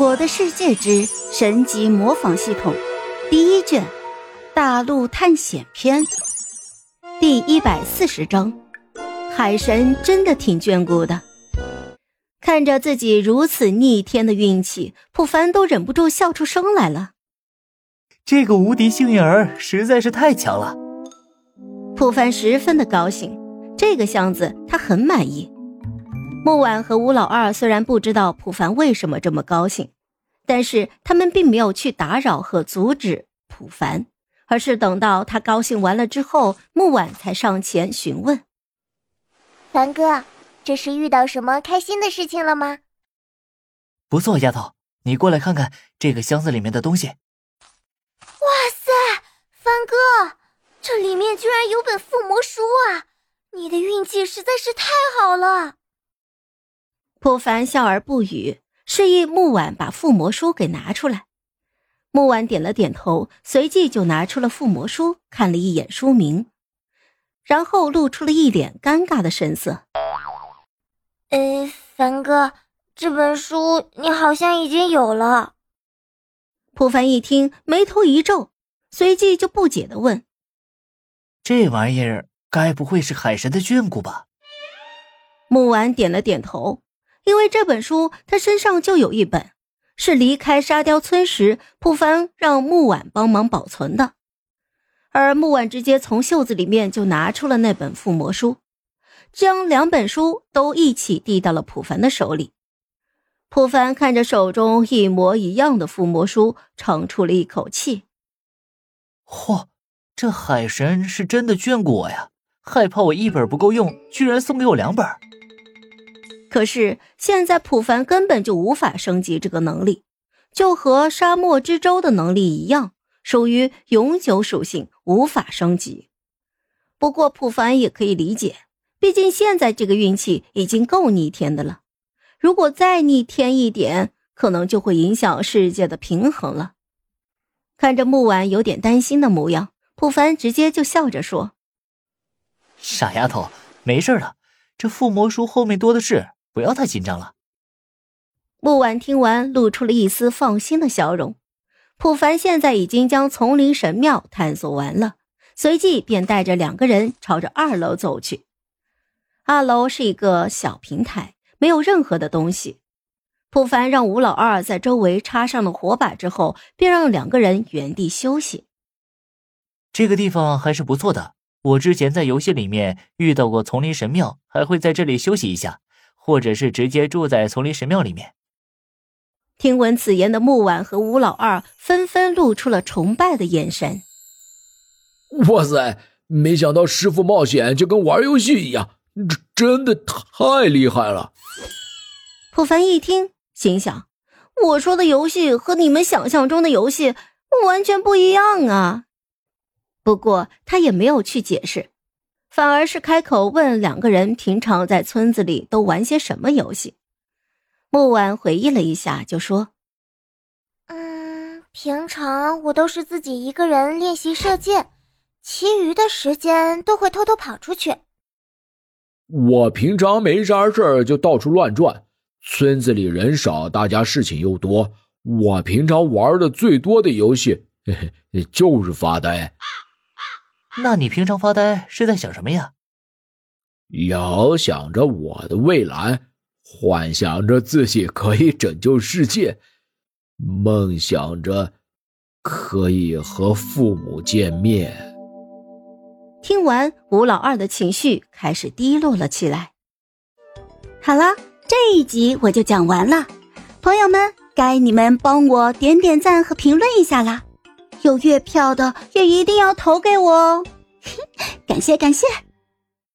我的世界之神级模仿系统第一卷大陆探险篇第一百四十章：海神真的挺眷顾的。看着自己如此逆天的运气，普凡都忍不住笑出声来了。这个无敌幸运儿实在是太强了。普凡十分的高兴，这个箱子他很满意。木婉和吴老二虽然不知道普凡为什么这么高兴，但是他们并没有去打扰和阻止普凡，而是等到他高兴完了之后，木婉才上前询问：“凡哥，这是遇到什么开心的事情了吗？”“不错，丫头，你过来看看这个箱子里面的东西。”“哇塞，凡哥，这里面居然有本附魔书啊！你的运气实在是太好了。”普凡笑而不语，示意木婉把附魔书给拿出来。木婉点了点头，随即就拿出了附魔书，看了一眼书名，然后露出了一脸尴尬的神色。呃，凡哥，这本书你好像已经有了。普凡一听，眉头一皱，随即就不解的问：“这玩意儿该不会是海神的眷顾吧？”木婉点了点头。因为这本书他身上就有一本，是离开沙雕村时普凡让木婉帮忙保存的，而木婉直接从袖子里面就拿出了那本附魔书，将两本书都一起递到了普凡的手里。普凡看着手中一模一样的附魔书，长出了一口气：“嚯，这海神是真的眷顾我呀！害怕我一本不够用，居然送给我两本。”可是现在普凡根本就无法升级这个能力，就和沙漠之舟的能力一样，属于永久属性，无法升级。不过普凡也可以理解，毕竟现在这个运气已经够逆天的了，如果再逆天一点，可能就会影响世界的平衡了。看着木婉有点担心的模样，普凡直接就笑着说：“傻丫头，没事的，这附魔书后面多的是。”不要太紧张了。木婉听完，露出了一丝放心的笑容。普凡现在已经将丛林神庙探索完了，随即便带着两个人朝着二楼走去。二楼是一个小平台，没有任何的东西。普凡让吴老二在周围插上了火把之后，便让两个人原地休息。这个地方还是不错的，我之前在游戏里面遇到过丛林神庙，还会在这里休息一下。或者是直接住在丛林神庙里面。听闻此言的木婉和吴老二纷纷露出了崇拜的眼神。哇塞！没想到师傅冒险就跟玩游戏一样，真真的太厉害了。普凡一听，心想：我说的游戏和你们想象中的游戏完全不一样啊。不过他也没有去解释。反而是开口问两个人平常在村子里都玩些什么游戏。木婉回忆了一下，就说：“嗯，平常我都是自己一个人练习射箭，其余的时间都会偷偷跑出去。我平常没啥事儿就到处乱转，村子里人少，大家事情又多。我平常玩的最多的游戏，嘿嘿，就是发呆。”那你平常发呆是在想什么呀？遥想着我的未来，幻想着自己可以拯救世界，梦想着可以和父母见面。听完，吴老二的情绪开始低落了起来。好了，这一集我就讲完了，朋友们，该你们帮我点点赞和评论一下啦！有月票的也一定要投给我哦，感谢感谢。